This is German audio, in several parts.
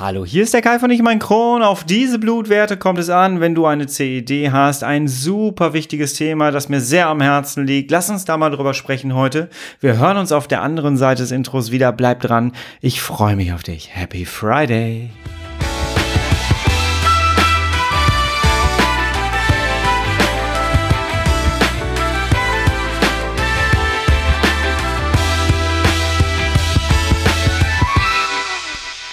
Hallo, hier ist der Kai von Ich mein Kron. Auf diese Blutwerte kommt es an, wenn du eine CED hast. Ein super wichtiges Thema, das mir sehr am Herzen liegt. Lass uns da mal drüber sprechen heute. Wir hören uns auf der anderen Seite des Intros wieder. Bleib dran. Ich freue mich auf dich. Happy Friday.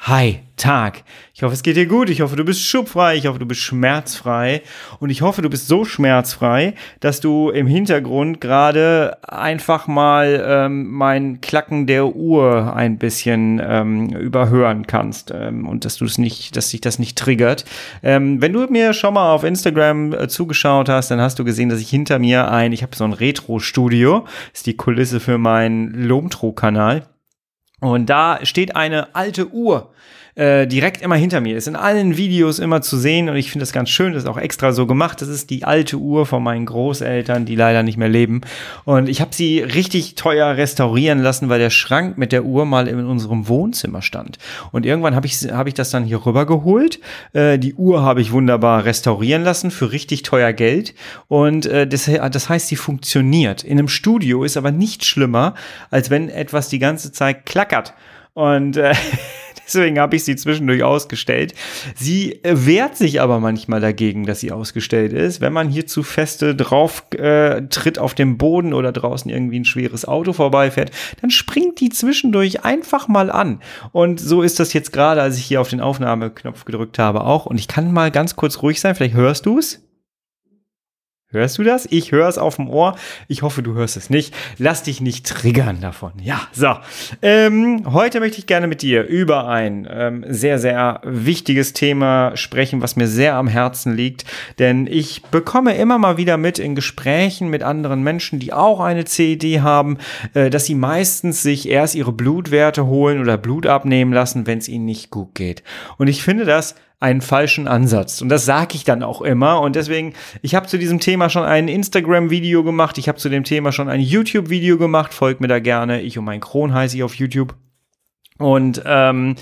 Hi, Tag. Ich hoffe, es geht dir gut. Ich hoffe, du bist schubfrei. Ich hoffe, du bist schmerzfrei. Und ich hoffe, du bist so schmerzfrei, dass du im Hintergrund gerade einfach mal ähm, mein Klacken der Uhr ein bisschen ähm, überhören kannst ähm, und dass du es nicht, dass sich das nicht triggert. Ähm, wenn du mir schon mal auf Instagram äh, zugeschaut hast, dann hast du gesehen, dass ich hinter mir ein, ich habe so ein Retro-Studio, ist die Kulisse für meinen Lomtro-Kanal. Und da steht eine alte Uhr äh, direkt immer hinter mir. Ist in allen Videos immer zu sehen und ich finde das ganz schön, das ist auch extra so gemacht. Das ist die alte Uhr von meinen Großeltern, die leider nicht mehr leben. Und ich habe sie richtig teuer restaurieren lassen, weil der Schrank mit der Uhr mal in unserem Wohnzimmer stand. Und irgendwann habe ich, hab ich das dann hier rüber geholt. Äh, die Uhr habe ich wunderbar restaurieren lassen für richtig teuer Geld. Und äh, das, das heißt, sie funktioniert. In einem Studio ist aber nicht schlimmer, als wenn etwas die ganze Zeit klackert. Und äh, Deswegen habe ich sie zwischendurch ausgestellt. Sie äh, wehrt sich aber manchmal dagegen, dass sie ausgestellt ist. Wenn man hier zu feste drauf äh, tritt auf dem Boden oder draußen irgendwie ein schweres Auto vorbeifährt, dann springt die zwischendurch einfach mal an. Und so ist das jetzt gerade, als ich hier auf den Aufnahmeknopf gedrückt habe, auch. Und ich kann mal ganz kurz ruhig sein. Vielleicht hörst du es. Hörst du das? Ich höre es auf dem Ohr. Ich hoffe, du hörst es nicht. Lass dich nicht triggern davon. Ja, so. Ähm, heute möchte ich gerne mit dir über ein ähm, sehr, sehr wichtiges Thema sprechen, was mir sehr am Herzen liegt. Denn ich bekomme immer mal wieder mit in Gesprächen mit anderen Menschen, die auch eine CED haben, äh, dass sie meistens sich erst ihre Blutwerte holen oder Blut abnehmen lassen, wenn es ihnen nicht gut geht. Und ich finde das einen falschen Ansatz. Und das sage ich dann auch immer. Und deswegen, ich habe zu diesem Thema schon ein Instagram-Video gemacht. Ich habe zu dem Thema schon ein YouTube-Video gemacht. Folgt mir da gerne. Ich und mein Kron heiße ich auf YouTube. Und ähm,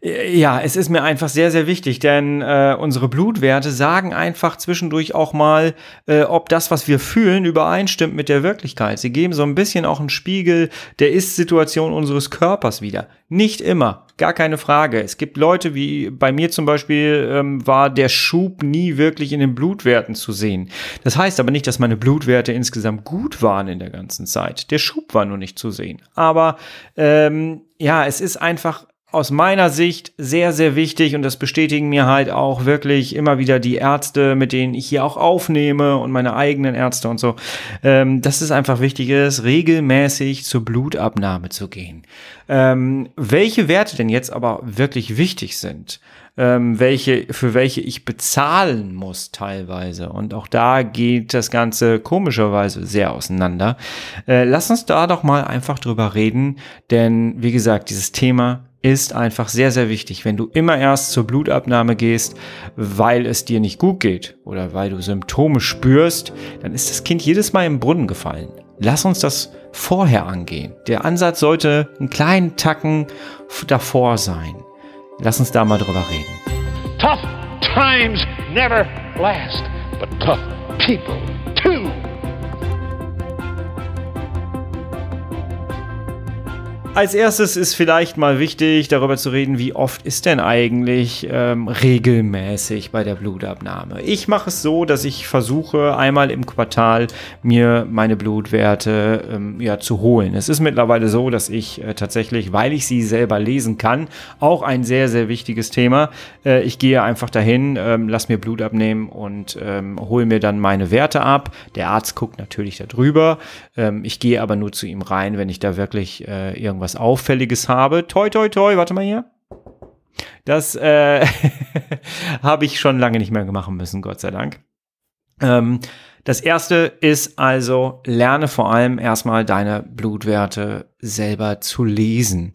ja, es ist mir einfach sehr, sehr wichtig, denn äh, unsere Blutwerte sagen einfach zwischendurch auch mal, äh, ob das, was wir fühlen, übereinstimmt mit der Wirklichkeit. Sie geben so ein bisschen auch einen Spiegel der Ist-Situation unseres Körpers wieder. Nicht immer, gar keine Frage. Es gibt Leute, wie bei mir zum Beispiel, ähm, war der Schub nie wirklich in den Blutwerten zu sehen. Das heißt aber nicht, dass meine Blutwerte insgesamt gut waren in der ganzen Zeit. Der Schub war nur nicht zu sehen. Aber ähm, ja, es ist einfach aus meiner Sicht sehr, sehr wichtig und das bestätigen mir halt auch wirklich immer wieder die Ärzte, mit denen ich hier auch aufnehme und meine eigenen Ärzte und so, ähm, dass es einfach wichtig ist, regelmäßig zur Blutabnahme zu gehen. Ähm, welche Werte denn jetzt aber wirklich wichtig sind, ähm, welche, für welche ich bezahlen muss teilweise. Und auch da geht das Ganze komischerweise sehr auseinander. Äh, lass uns da doch mal einfach drüber reden, denn wie gesagt, dieses Thema ist einfach sehr, sehr wichtig. Wenn du immer erst zur Blutabnahme gehst, weil es dir nicht gut geht oder weil du Symptome spürst, dann ist das Kind jedes Mal im Brunnen gefallen. Lass uns das vorher angehen. Der Ansatz sollte einen kleinen Tacken davor sein. Lass uns da mal drüber reden. Tough times never last, but tough people Als erstes ist vielleicht mal wichtig, darüber zu reden, wie oft ist denn eigentlich ähm, regelmäßig bei der Blutabnahme. Ich mache es so, dass ich versuche, einmal im Quartal mir meine Blutwerte ähm, ja, zu holen. Es ist mittlerweile so, dass ich äh, tatsächlich, weil ich sie selber lesen kann, auch ein sehr, sehr wichtiges Thema. Äh, ich gehe einfach dahin, ähm, lass mir Blut abnehmen und ähm, hole mir dann meine Werte ab. Der Arzt guckt natürlich darüber. Ähm, ich gehe aber nur zu ihm rein, wenn ich da wirklich äh, irgendwas was Auffälliges habe. Toi, toi, toi, warte mal hier. Das äh, habe ich schon lange nicht mehr machen müssen, Gott sei Dank. Ähm, das erste ist also, lerne vor allem erstmal deine Blutwerte selber zu lesen.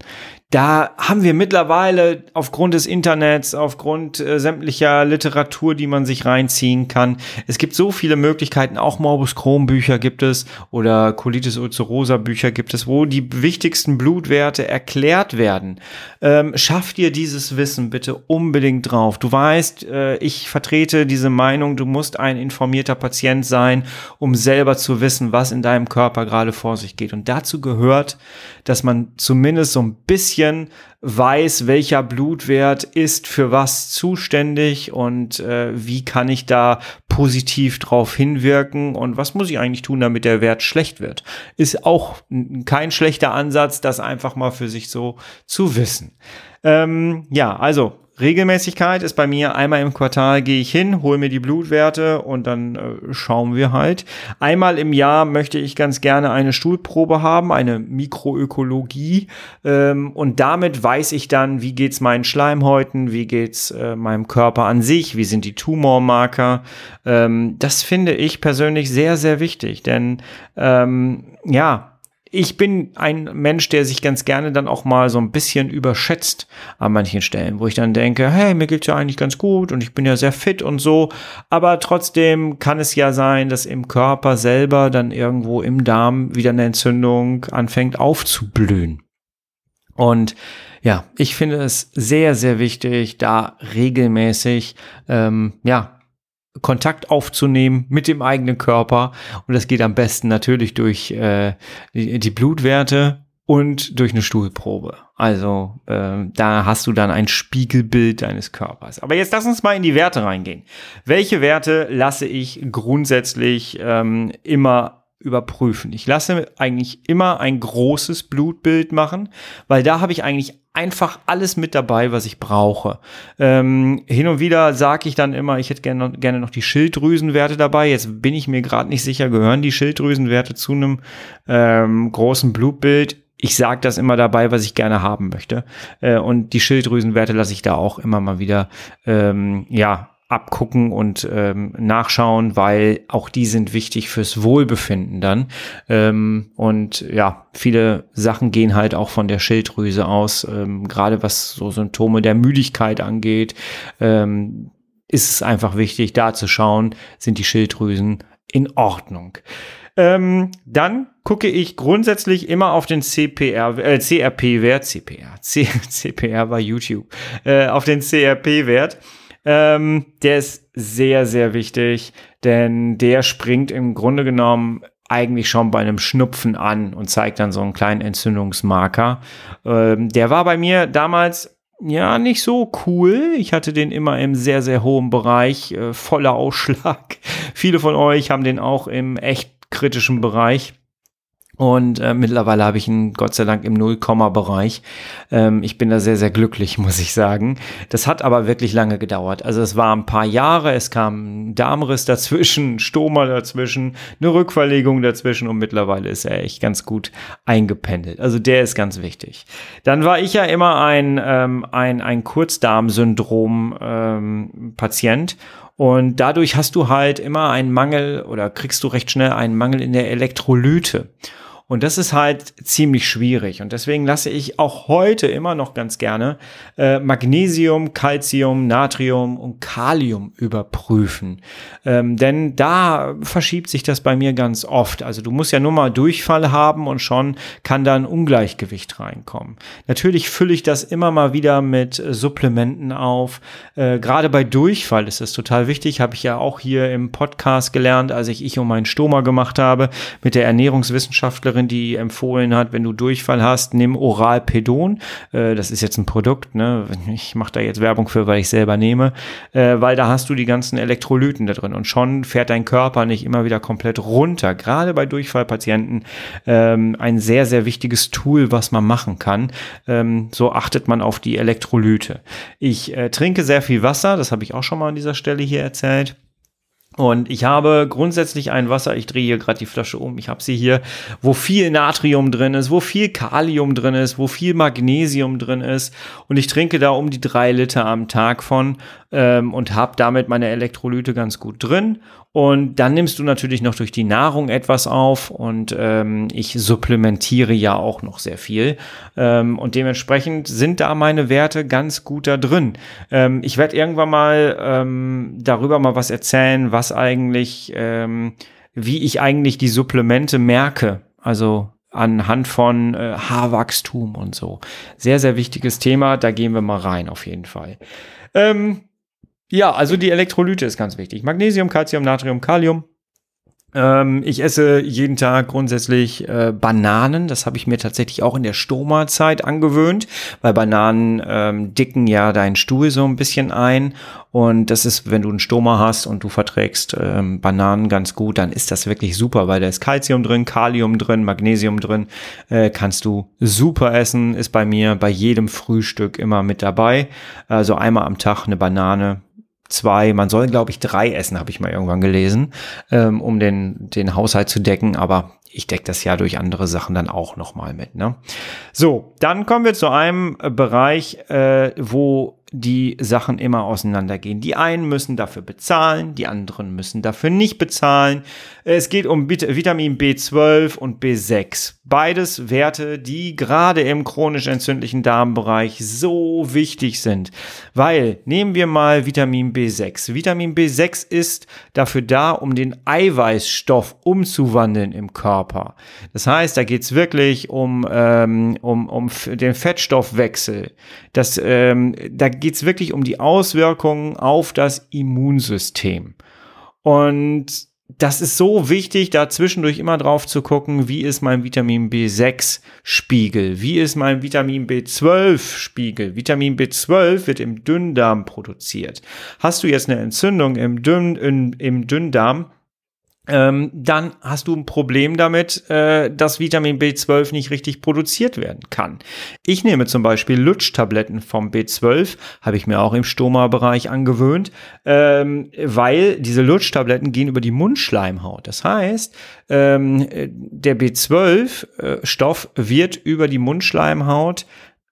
Da haben wir mittlerweile aufgrund des Internets, aufgrund äh, sämtlicher Literatur, die man sich reinziehen kann. Es gibt so viele Möglichkeiten, auch Morbus Crohn Bücher gibt es oder Colitis ulcerosa Bücher gibt es, wo die wichtigsten Blutwerte erklärt werden. Ähm, schaff dir dieses Wissen bitte unbedingt drauf. Du weißt, äh, ich vertrete diese Meinung, du musst ein informierter Patient sein, um selber zu wissen, was in deinem Körper gerade vor sich geht. Und dazu gehört, dass man zumindest so ein bisschen weiß, welcher Blutwert ist für was zuständig und äh, wie kann ich da positiv drauf hinwirken und was muss ich eigentlich tun, damit der Wert schlecht wird. Ist auch kein schlechter Ansatz, das einfach mal für sich so zu wissen. Ähm, ja, also Regelmäßigkeit ist bei mir einmal im Quartal gehe ich hin, hole mir die Blutwerte und dann äh, schauen wir halt. Einmal im Jahr möchte ich ganz gerne eine Stuhlprobe haben, eine Mikroökologie ähm, und damit weiß ich dann, wie geht's meinen Schleimhäuten, wie geht's äh, meinem Körper an sich, wie sind die Tumormarker. Ähm, das finde ich persönlich sehr sehr wichtig, denn ähm, ja ich bin ein Mensch, der sich ganz gerne dann auch mal so ein bisschen überschätzt an manchen Stellen, wo ich dann denke, hey, mir geht's ja eigentlich ganz gut und ich bin ja sehr fit und so, aber trotzdem kann es ja sein, dass im Körper selber dann irgendwo im Darm wieder eine Entzündung anfängt aufzublühen. Und ja, ich finde es sehr, sehr wichtig, da regelmäßig ähm, ja Kontakt aufzunehmen mit dem eigenen Körper. Und das geht am besten natürlich durch äh, die, die Blutwerte und durch eine Stuhlprobe. Also äh, da hast du dann ein Spiegelbild deines Körpers. Aber jetzt lass uns mal in die Werte reingehen. Welche Werte lasse ich grundsätzlich ähm, immer überprüfen. Ich lasse eigentlich immer ein großes Blutbild machen, weil da habe ich eigentlich einfach alles mit dabei, was ich brauche. Ähm, hin und wieder sage ich dann immer, ich hätte gerne, gerne noch die Schilddrüsenwerte dabei. Jetzt bin ich mir gerade nicht sicher, gehören die Schilddrüsenwerte zu einem ähm, großen Blutbild? Ich sage das immer dabei, was ich gerne haben möchte. Äh, und die Schilddrüsenwerte lasse ich da auch immer mal wieder ähm, ja abgucken und ähm, nachschauen, weil auch die sind wichtig fürs Wohlbefinden dann. Ähm, und ja, viele Sachen gehen halt auch von der Schilddrüse aus, ähm, gerade was so Symptome der Müdigkeit angeht. Ähm, ist es einfach wichtig, da zu schauen, sind die Schilddrüsen in Ordnung. Ähm, dann gucke ich grundsätzlich immer auf den CPR, äh, CRP-Wert, CPR, C, CPR war YouTube, äh, auf den CRP-Wert. Ähm, der ist sehr, sehr wichtig, denn der springt im Grunde genommen eigentlich schon bei einem Schnupfen an und zeigt dann so einen kleinen Entzündungsmarker. Ähm, der war bei mir damals ja nicht so cool. Ich hatte den immer im sehr, sehr hohen Bereich, äh, voller Ausschlag. Viele von euch haben den auch im echt kritischen Bereich. Und äh, mittlerweile habe ich ihn Gott sei Dank im Nullkomma-Bereich. Ähm, ich bin da sehr, sehr glücklich, muss ich sagen. Das hat aber wirklich lange gedauert. Also es war ein paar Jahre, es kam ein Darmriss dazwischen, Stoma dazwischen, eine Rückverlegung dazwischen und mittlerweile ist er echt ganz gut eingependelt. Also der ist ganz wichtig. Dann war ich ja immer ein, ähm, ein, ein Kurzdarmsyndrom-Patient. Ähm, und dadurch hast du halt immer einen Mangel oder kriegst du recht schnell einen Mangel in der Elektrolyte. Und das ist halt ziemlich schwierig. Und deswegen lasse ich auch heute immer noch ganz gerne äh, Magnesium, Calcium, Natrium und Kalium überprüfen. Ähm, denn da verschiebt sich das bei mir ganz oft. Also du musst ja nur mal Durchfall haben und schon kann da ein Ungleichgewicht reinkommen. Natürlich fülle ich das immer mal wieder mit äh, Supplementen auf. Äh, Gerade bei Durchfall ist das total wichtig. Habe ich ja auch hier im Podcast gelernt, als ich ich um meinen Stoma gemacht habe mit der Ernährungswissenschaftlerin Wissenschaftlerin, die empfohlen hat, wenn du Durchfall hast, nimm Oralpedon. Äh, das ist jetzt ein Produkt, ne? Ich mache da jetzt Werbung für, weil ich selber nehme, äh, weil da hast du die ganzen Elektrolyten da drin und schon fährt dein Körper nicht immer wieder komplett runter. Gerade bei Durchfallpatienten ähm, ein sehr, sehr wichtiges Tool, was man machen kann. Ähm, so achtet man auf die Elektrolyte. Ich äh, trinke sehr viel Wasser, das habe ich auch schon mal an dieser Stelle hier erzählt. Und ich habe grundsätzlich ein Wasser, ich drehe hier gerade die Flasche um, ich habe sie hier, wo viel Natrium drin ist, wo viel Kalium drin ist, wo viel Magnesium drin ist. Und ich trinke da um die drei Liter am Tag von. Ähm, und habe damit meine Elektrolyte ganz gut drin. Und dann nimmst du natürlich noch durch die Nahrung etwas auf und ähm, ich supplementiere ja auch noch sehr viel. Ähm, und dementsprechend sind da meine Werte ganz gut da drin. Ähm, ich werde irgendwann mal ähm, darüber mal was erzählen, was eigentlich, ähm, wie ich eigentlich die Supplemente merke. Also anhand von äh, Haarwachstum und so. Sehr, sehr wichtiges Thema. Da gehen wir mal rein auf jeden Fall. Ähm, ja, also die Elektrolyte ist ganz wichtig. Magnesium, Calcium, Natrium, Kalium. Ähm, ich esse jeden Tag grundsätzlich äh, Bananen. Das habe ich mir tatsächlich auch in der Stoma-Zeit angewöhnt, weil Bananen ähm, dicken ja deinen Stuhl so ein bisschen ein. Und das ist, wenn du einen Stoma hast und du verträgst ähm, Bananen ganz gut, dann ist das wirklich super, weil da ist Calcium drin, Kalium drin, Magnesium drin. Äh, kannst du super essen, ist bei mir bei jedem Frühstück immer mit dabei. Also einmal am Tag eine Banane zwei, man soll, glaube ich, drei essen, habe ich mal irgendwann gelesen, ähm, um den, den Haushalt zu decken, aber ich decke das ja durch andere Sachen dann auch nochmal mit. Ne? So, dann kommen wir zu einem Bereich, äh, wo die Sachen immer auseinandergehen. Die einen müssen dafür bezahlen, die anderen müssen dafür nicht bezahlen. Es geht um Vitamin B12 und B6. Beides Werte, die gerade im chronisch entzündlichen Darmbereich so wichtig sind. Weil, nehmen wir mal Vitamin B6. Vitamin B6 ist dafür da, um den Eiweißstoff umzuwandeln im Körper. Das heißt, da geht's wirklich um, ähm, um, um den Fettstoffwechsel. Das, ähm, da geht es wirklich um die Auswirkungen auf das Immunsystem. Und das ist so wichtig, da zwischendurch immer drauf zu gucken, wie ist mein Vitamin B6-Spiegel, wie ist mein Vitamin B12-Spiegel. Vitamin B12 wird im Dünndarm produziert. Hast du jetzt eine Entzündung im, Dünn, in, im Dünndarm, ähm, dann hast du ein Problem damit, äh, dass Vitamin B12 nicht richtig produziert werden kann. Ich nehme zum Beispiel Lutschtabletten vom B12, habe ich mir auch im Stoma-Bereich angewöhnt, ähm, weil diese Lutschtabletten gehen über die Mundschleimhaut. Das heißt, ähm, der B12-Stoff äh, wird über die Mundschleimhaut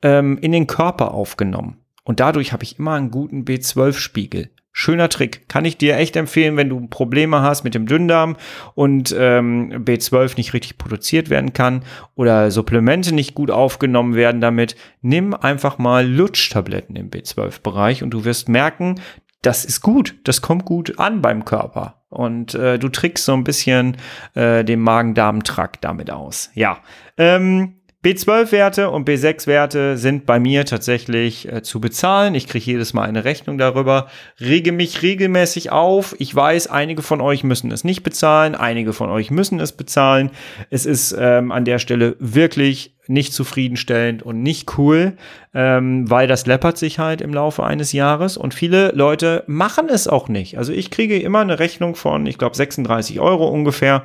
ähm, in den Körper aufgenommen. Und dadurch habe ich immer einen guten B12-Spiegel. Schöner Trick. Kann ich dir echt empfehlen, wenn du Probleme hast mit dem Dünndarm und ähm, B12 nicht richtig produziert werden kann oder Supplemente nicht gut aufgenommen werden damit. Nimm einfach mal Lutschtabletten im B12-Bereich und du wirst merken, das ist gut, das kommt gut an beim Körper. Und äh, du trickst so ein bisschen äh, den Magen-Darm-Trakt damit aus. Ja. Ähm, B12-Werte und B6-Werte sind bei mir tatsächlich äh, zu bezahlen. Ich kriege jedes Mal eine Rechnung darüber, rege mich regelmäßig auf. Ich weiß, einige von euch müssen es nicht bezahlen, einige von euch müssen es bezahlen. Es ist ähm, an der Stelle wirklich nicht zufriedenstellend und nicht cool, ähm, weil das läppert sich halt im Laufe eines Jahres und viele Leute machen es auch nicht. Also ich kriege immer eine Rechnung von, ich glaube, 36 Euro ungefähr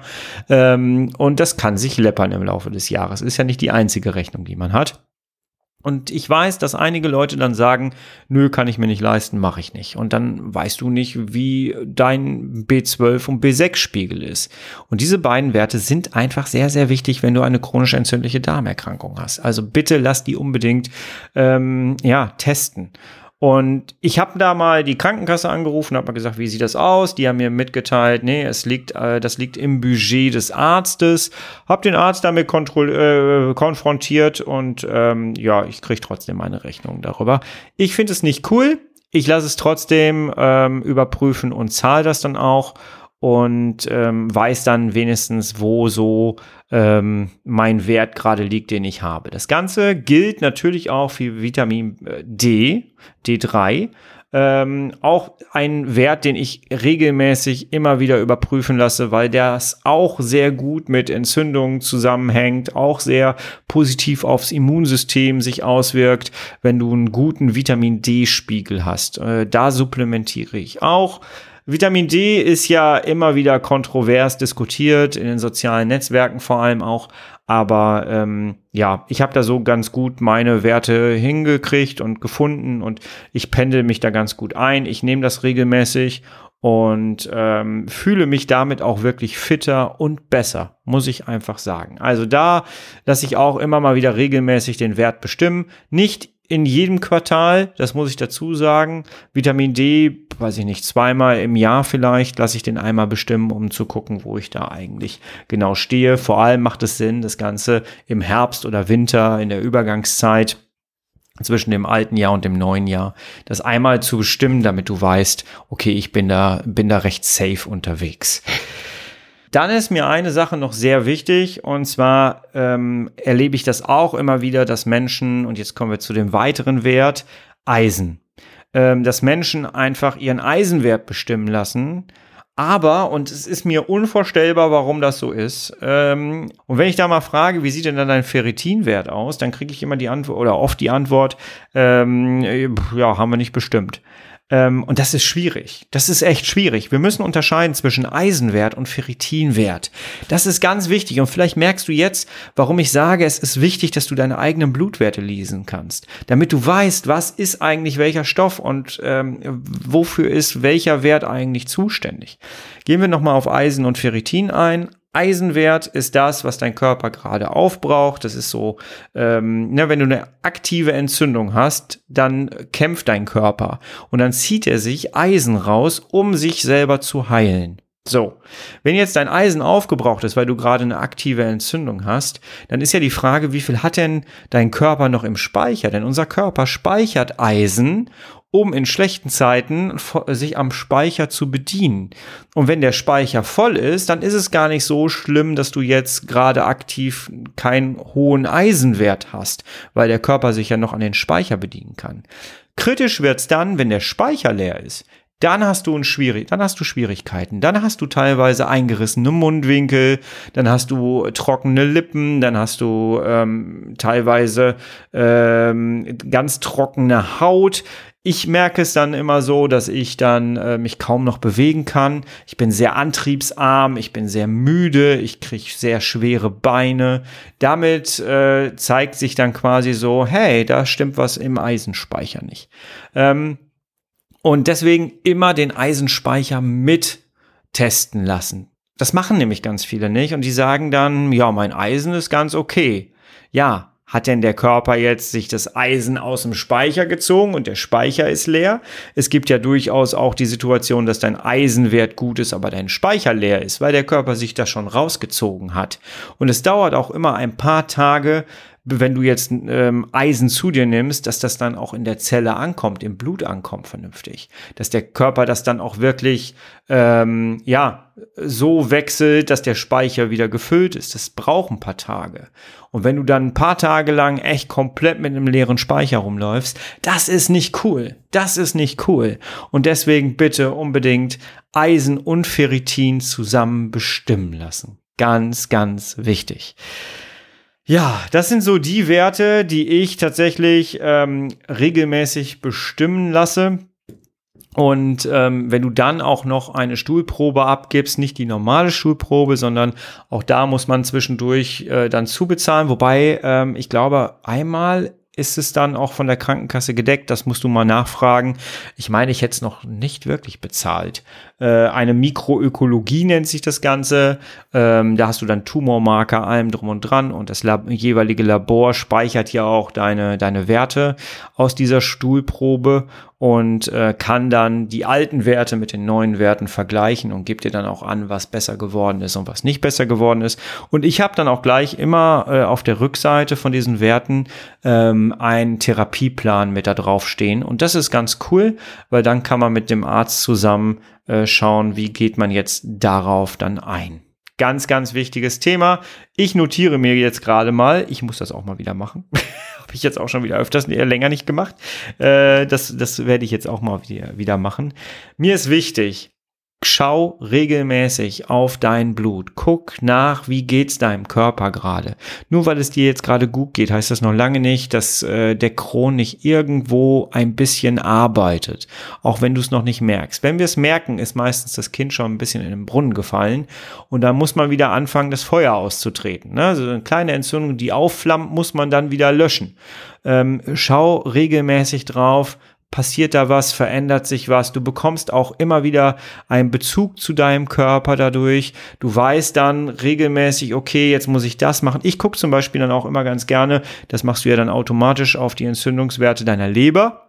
ähm, und das kann sich läppern im Laufe des Jahres. Ist ja nicht die einzige Rechnung, die man hat. Und ich weiß, dass einige Leute dann sagen, nö, kann ich mir nicht leisten, mache ich nicht. Und dann weißt du nicht, wie dein B12 und B6-Spiegel ist. Und diese beiden Werte sind einfach sehr, sehr wichtig, wenn du eine chronisch entzündliche Darmerkrankung hast. Also bitte lass die unbedingt ähm, ja testen. Und ich habe da mal die Krankenkasse angerufen, habe mal gesagt, wie sieht das aus? Die haben mir mitgeteilt, nee, es liegt, äh, das liegt im Budget des Arztes. Hab den Arzt damit äh, konfrontiert und ähm, ja, ich kriege trotzdem meine Rechnung darüber. Ich finde es nicht cool. Ich lasse es trotzdem ähm, überprüfen und zahle das dann auch und ähm, weiß dann wenigstens, wo so ähm, mein Wert gerade liegt, den ich habe. Das Ganze gilt natürlich auch für Vitamin äh, D, D3. Ähm, auch ein Wert, den ich regelmäßig immer wieder überprüfen lasse, weil das auch sehr gut mit Entzündungen zusammenhängt, auch sehr positiv aufs Immunsystem sich auswirkt, wenn du einen guten Vitamin D-Spiegel hast. Äh, da supplementiere ich auch. Vitamin D ist ja immer wieder kontrovers diskutiert, in den sozialen Netzwerken vor allem auch. Aber ähm, ja, ich habe da so ganz gut meine Werte hingekriegt und gefunden und ich pendel mich da ganz gut ein. Ich nehme das regelmäßig und ähm, fühle mich damit auch wirklich fitter und besser, muss ich einfach sagen. Also da lasse ich auch immer mal wieder regelmäßig den Wert bestimmen. Nicht in jedem Quartal, das muss ich dazu sagen. Vitamin D, weiß ich nicht, zweimal im Jahr vielleicht, lasse ich den einmal bestimmen, um zu gucken, wo ich da eigentlich genau stehe. Vor allem macht es Sinn, das Ganze im Herbst oder Winter, in der Übergangszeit zwischen dem alten Jahr und dem neuen Jahr, das einmal zu bestimmen, damit du weißt, okay, ich bin da, bin da recht safe unterwegs. Dann ist mir eine Sache noch sehr wichtig und zwar ähm, erlebe ich das auch immer wieder, dass Menschen, und jetzt kommen wir zu dem weiteren Wert, Eisen, ähm, dass Menschen einfach ihren Eisenwert bestimmen lassen. Aber, und es ist mir unvorstellbar, warum das so ist. Ähm, und wenn ich da mal frage, wie sieht denn dann dein Ferritinwert aus, dann kriege ich immer die Antwort oder oft die Antwort, ähm, ja, haben wir nicht bestimmt. Ähm, und das ist schwierig. Das ist echt schwierig. Wir müssen unterscheiden zwischen Eisenwert und Ferritinwert. Das ist ganz wichtig. Und vielleicht merkst du jetzt, warum ich sage, es ist wichtig, dass du deine eigenen Blutwerte lesen kannst. Damit du weißt, was ist eigentlich welcher Stoff und ähm, wofür ist welcher Wert eigentlich zuständig. Gehen wir nochmal auf Eisen und Ferritin ein. Eisenwert ist das, was dein Körper gerade aufbraucht. Das ist so, ähm, ne, wenn du eine aktive Entzündung hast, dann kämpft dein Körper und dann zieht er sich Eisen raus, um sich selber zu heilen. So, wenn jetzt dein Eisen aufgebraucht ist, weil du gerade eine aktive Entzündung hast, dann ist ja die Frage, wie viel hat denn dein Körper noch im Speicher? Denn unser Körper speichert Eisen um in schlechten Zeiten sich am Speicher zu bedienen. Und wenn der Speicher voll ist, dann ist es gar nicht so schlimm, dass du jetzt gerade aktiv keinen hohen Eisenwert hast, weil der Körper sich ja noch an den Speicher bedienen kann. Kritisch wird's dann, wenn der Speicher leer ist dann hast du ein schwierig, dann hast du Schwierigkeiten. Dann hast du teilweise eingerissene Mundwinkel, dann hast du trockene Lippen, dann hast du ähm, teilweise ähm, ganz trockene Haut. Ich merke es dann immer so, dass ich dann äh, mich kaum noch bewegen kann. Ich bin sehr antriebsarm, ich bin sehr müde, ich kriege sehr schwere Beine. Damit äh, zeigt sich dann quasi so, hey, da stimmt was im Eisenspeicher nicht. Ähm, und deswegen immer den Eisenspeicher mit testen lassen. Das machen nämlich ganz viele nicht und die sagen dann, ja, mein Eisen ist ganz okay. Ja, hat denn der Körper jetzt sich das Eisen aus dem Speicher gezogen und der Speicher ist leer? Es gibt ja durchaus auch die Situation, dass dein Eisenwert gut ist, aber dein Speicher leer ist, weil der Körper sich das schon rausgezogen hat. Und es dauert auch immer ein paar Tage, wenn du jetzt ähm, Eisen zu dir nimmst, dass das dann auch in der Zelle ankommt, im Blut ankommt vernünftig. Dass der Körper das dann auch wirklich, ähm, ja, so wechselt, dass der Speicher wieder gefüllt ist. Das braucht ein paar Tage. Und wenn du dann ein paar Tage lang echt komplett mit einem leeren Speicher rumläufst, das ist nicht cool. Das ist nicht cool. Und deswegen bitte unbedingt Eisen und Ferritin zusammen bestimmen lassen. Ganz, ganz wichtig. Ja, das sind so die Werte, die ich tatsächlich ähm, regelmäßig bestimmen lasse. Und ähm, wenn du dann auch noch eine Stuhlprobe abgibst, nicht die normale Stuhlprobe, sondern auch da muss man zwischendurch äh, dann zubezahlen. Wobei ähm, ich glaube, einmal ist es dann auch von der Krankenkasse gedeckt? Das musst du mal nachfragen. Ich meine, ich hätte es noch nicht wirklich bezahlt. Äh, eine Mikroökologie nennt sich das Ganze. Ähm, da hast du dann Tumormarker, allem drum und dran und das Lab jeweilige Labor speichert ja auch deine, deine Werte aus dieser Stuhlprobe und äh, kann dann die alten Werte mit den neuen Werten vergleichen und gibt dir dann auch an, was besser geworden ist und was nicht besser geworden ist. Und ich habe dann auch gleich immer äh, auf der Rückseite von diesen Werten ähm, einen Therapieplan mit da drauf stehen. Und das ist ganz cool, weil dann kann man mit dem Arzt zusammen äh, schauen, wie geht man jetzt darauf dann ein. Ganz, ganz wichtiges Thema. Ich notiere mir jetzt gerade mal, ich muss das auch mal wieder machen. Habe ich jetzt auch schon wieder öfters eher länger nicht gemacht. Äh, das, das werde ich jetzt auch mal wieder, wieder machen. Mir ist wichtig, Schau regelmäßig auf dein Blut. Guck nach, wie geht's deinem Körper gerade. Nur weil es dir jetzt gerade gut geht, heißt das noch lange nicht, dass äh, der Kron nicht irgendwo ein bisschen arbeitet. Auch wenn du es noch nicht merkst. Wenn wir es merken, ist meistens das Kind schon ein bisschen in den Brunnen gefallen und da muss man wieder anfangen, das Feuer auszutreten. Ne? Also eine kleine Entzündung, die aufflammt, muss man dann wieder löschen. Ähm, schau regelmäßig drauf, passiert da was, verändert sich was. Du bekommst auch immer wieder einen Bezug zu deinem Körper dadurch. Du weißt dann regelmäßig, okay, jetzt muss ich das machen. Ich gucke zum Beispiel dann auch immer ganz gerne, das machst du ja dann automatisch auf die Entzündungswerte deiner Leber.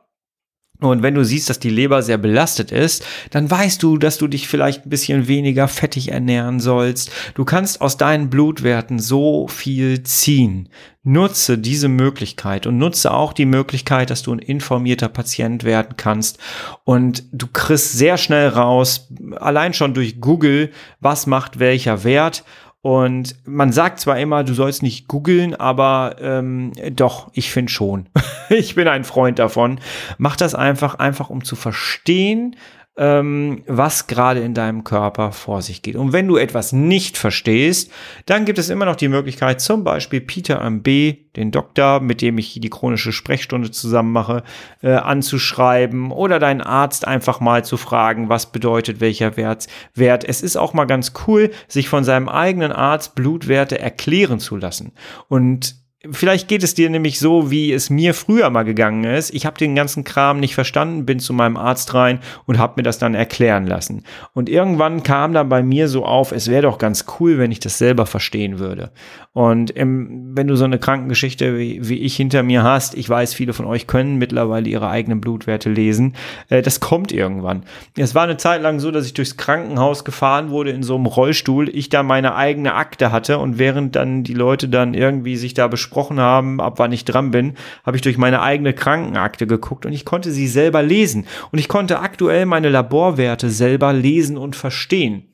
Und wenn du siehst, dass die Leber sehr belastet ist, dann weißt du, dass du dich vielleicht ein bisschen weniger fettig ernähren sollst. Du kannst aus deinen Blutwerten so viel ziehen. Nutze diese Möglichkeit und nutze auch die Möglichkeit, dass du ein informierter Patient werden kannst. Und du kriegst sehr schnell raus, allein schon durch Google, was macht welcher Wert. Und man sagt zwar immer, du sollst nicht googeln, aber ähm, doch, ich finde schon. ich bin ein Freund davon. Mach das einfach, einfach um zu verstehen, ähm, was gerade in deinem Körper vor sich geht. Und wenn du etwas nicht verstehst, dann gibt es immer noch die Möglichkeit, zum Beispiel Peter MB, den Doktor, mit dem ich die chronische Sprechstunde zusammen mache, äh, anzuschreiben oder deinen Arzt einfach mal zu fragen, was bedeutet welcher Wert, Wert. Es ist auch mal ganz cool, sich von seinem eigenen Arzt Blutwerte erklären zu lassen. Und Vielleicht geht es dir nämlich so, wie es mir früher mal gegangen ist. Ich habe den ganzen Kram nicht verstanden, bin zu meinem Arzt rein und habe mir das dann erklären lassen. Und irgendwann kam dann bei mir so auf, es wäre doch ganz cool, wenn ich das selber verstehen würde. Und im, wenn du so eine Krankengeschichte wie, wie, ich hinter mir hast, ich weiß, viele von euch können mittlerweile ihre eigenen Blutwerte lesen, äh, das kommt irgendwann. Es war eine Zeit lang so, dass ich durchs Krankenhaus gefahren wurde in so einem Rollstuhl, ich da meine eigene Akte hatte und während dann die Leute dann irgendwie sich da besprochen besprochen haben, ab wann ich dran bin, habe ich durch meine eigene Krankenakte geguckt und ich konnte sie selber lesen. Und ich konnte aktuell meine Laborwerte selber lesen und verstehen.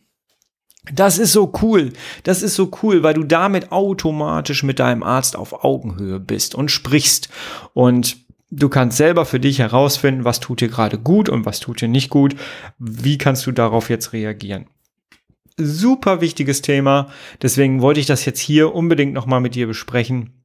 Das ist so cool. Das ist so cool, weil du damit automatisch mit deinem Arzt auf Augenhöhe bist und sprichst. Und du kannst selber für dich herausfinden, was tut dir gerade gut und was tut dir nicht gut. Wie kannst du darauf jetzt reagieren? Super wichtiges Thema. Deswegen wollte ich das jetzt hier unbedingt nochmal mit dir besprechen.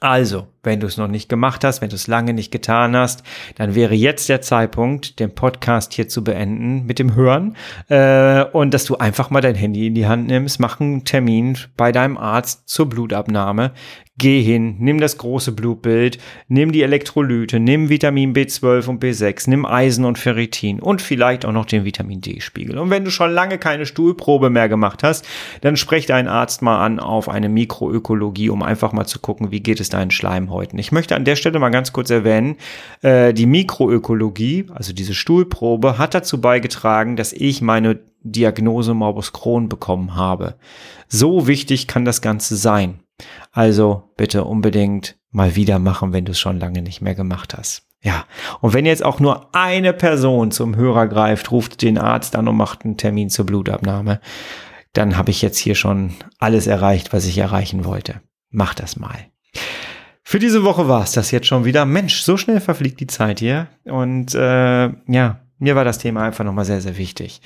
Also, wenn du es noch nicht gemacht hast, wenn du es lange nicht getan hast, dann wäre jetzt der Zeitpunkt, den Podcast hier zu beenden mit dem Hören äh, und dass du einfach mal dein Handy in die Hand nimmst, mach einen Termin bei deinem Arzt zur Blutabnahme. Geh hin, nimm das große Blutbild, nimm die Elektrolyte, nimm Vitamin B12 und B6, nimm Eisen und Ferritin und vielleicht auch noch den Vitamin D-Spiegel. Und wenn du schon lange keine Stuhlprobe mehr gemacht hast, dann sprech deinen Arzt mal an auf eine Mikroökologie, um einfach mal zu gucken, wie geht es deinen Schleimhäuten. Ich möchte an der Stelle mal ganz kurz erwähnen, äh, die Mikroökologie, also diese Stuhlprobe, hat dazu beigetragen, dass ich meine Diagnose Morbus Crohn bekommen habe. So wichtig kann das Ganze sein. Also bitte unbedingt mal wieder machen, wenn du es schon lange nicht mehr gemacht hast. Ja, und wenn jetzt auch nur eine Person zum Hörer greift, ruft den Arzt an und macht einen Termin zur Blutabnahme, dann habe ich jetzt hier schon alles erreicht, was ich erreichen wollte. Mach das mal. Für diese Woche war es das jetzt schon wieder. Mensch, so schnell verfliegt die Zeit hier. Und äh, ja, mir war das Thema einfach nochmal sehr, sehr wichtig.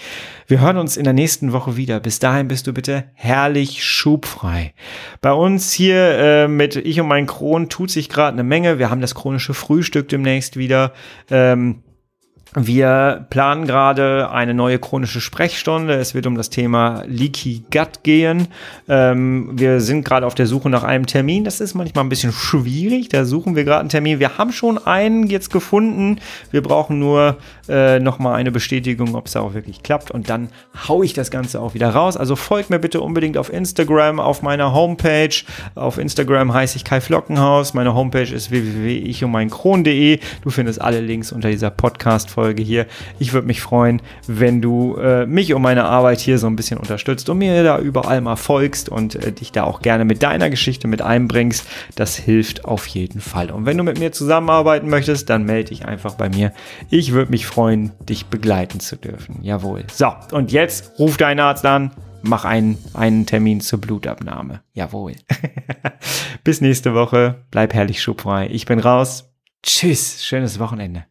Wir hören uns in der nächsten Woche wieder. Bis dahin bist du bitte herrlich schubfrei. Bei uns hier äh, mit Ich und mein Kron tut sich gerade eine Menge. Wir haben das chronische Frühstück demnächst wieder. Ähm, wir planen gerade eine neue chronische Sprechstunde. Es wird um das Thema Leaky Gut gehen. Ähm, wir sind gerade auf der Suche nach einem Termin. Das ist manchmal ein bisschen schwierig. Da suchen wir gerade einen Termin. Wir haben schon einen jetzt gefunden. Wir brauchen nur äh, nochmal eine Bestätigung, ob es auch wirklich klappt. Und dann haue ich das Ganze auch wieder raus. Also folgt mir bitte unbedingt auf Instagram, auf meiner Homepage. Auf Instagram heiße ich Kai Flockenhaus. Meine Homepage ist www.ichundmeinkron.de. Du findest alle Links unter dieser Podcast-Folge. Folge hier. Ich würde mich freuen, wenn du äh, mich und meine Arbeit hier so ein bisschen unterstützt und mir da überall mal folgst und äh, dich da auch gerne mit deiner Geschichte mit einbringst. Das hilft auf jeden Fall. Und wenn du mit mir zusammenarbeiten möchtest, dann melde dich einfach bei mir. Ich würde mich freuen, dich begleiten zu dürfen. Jawohl. So, und jetzt ruf deinen Arzt an mach einen, einen Termin zur Blutabnahme. Jawohl. Bis nächste Woche. Bleib herrlich schubfrei. Ich bin raus. Tschüss. Schönes Wochenende.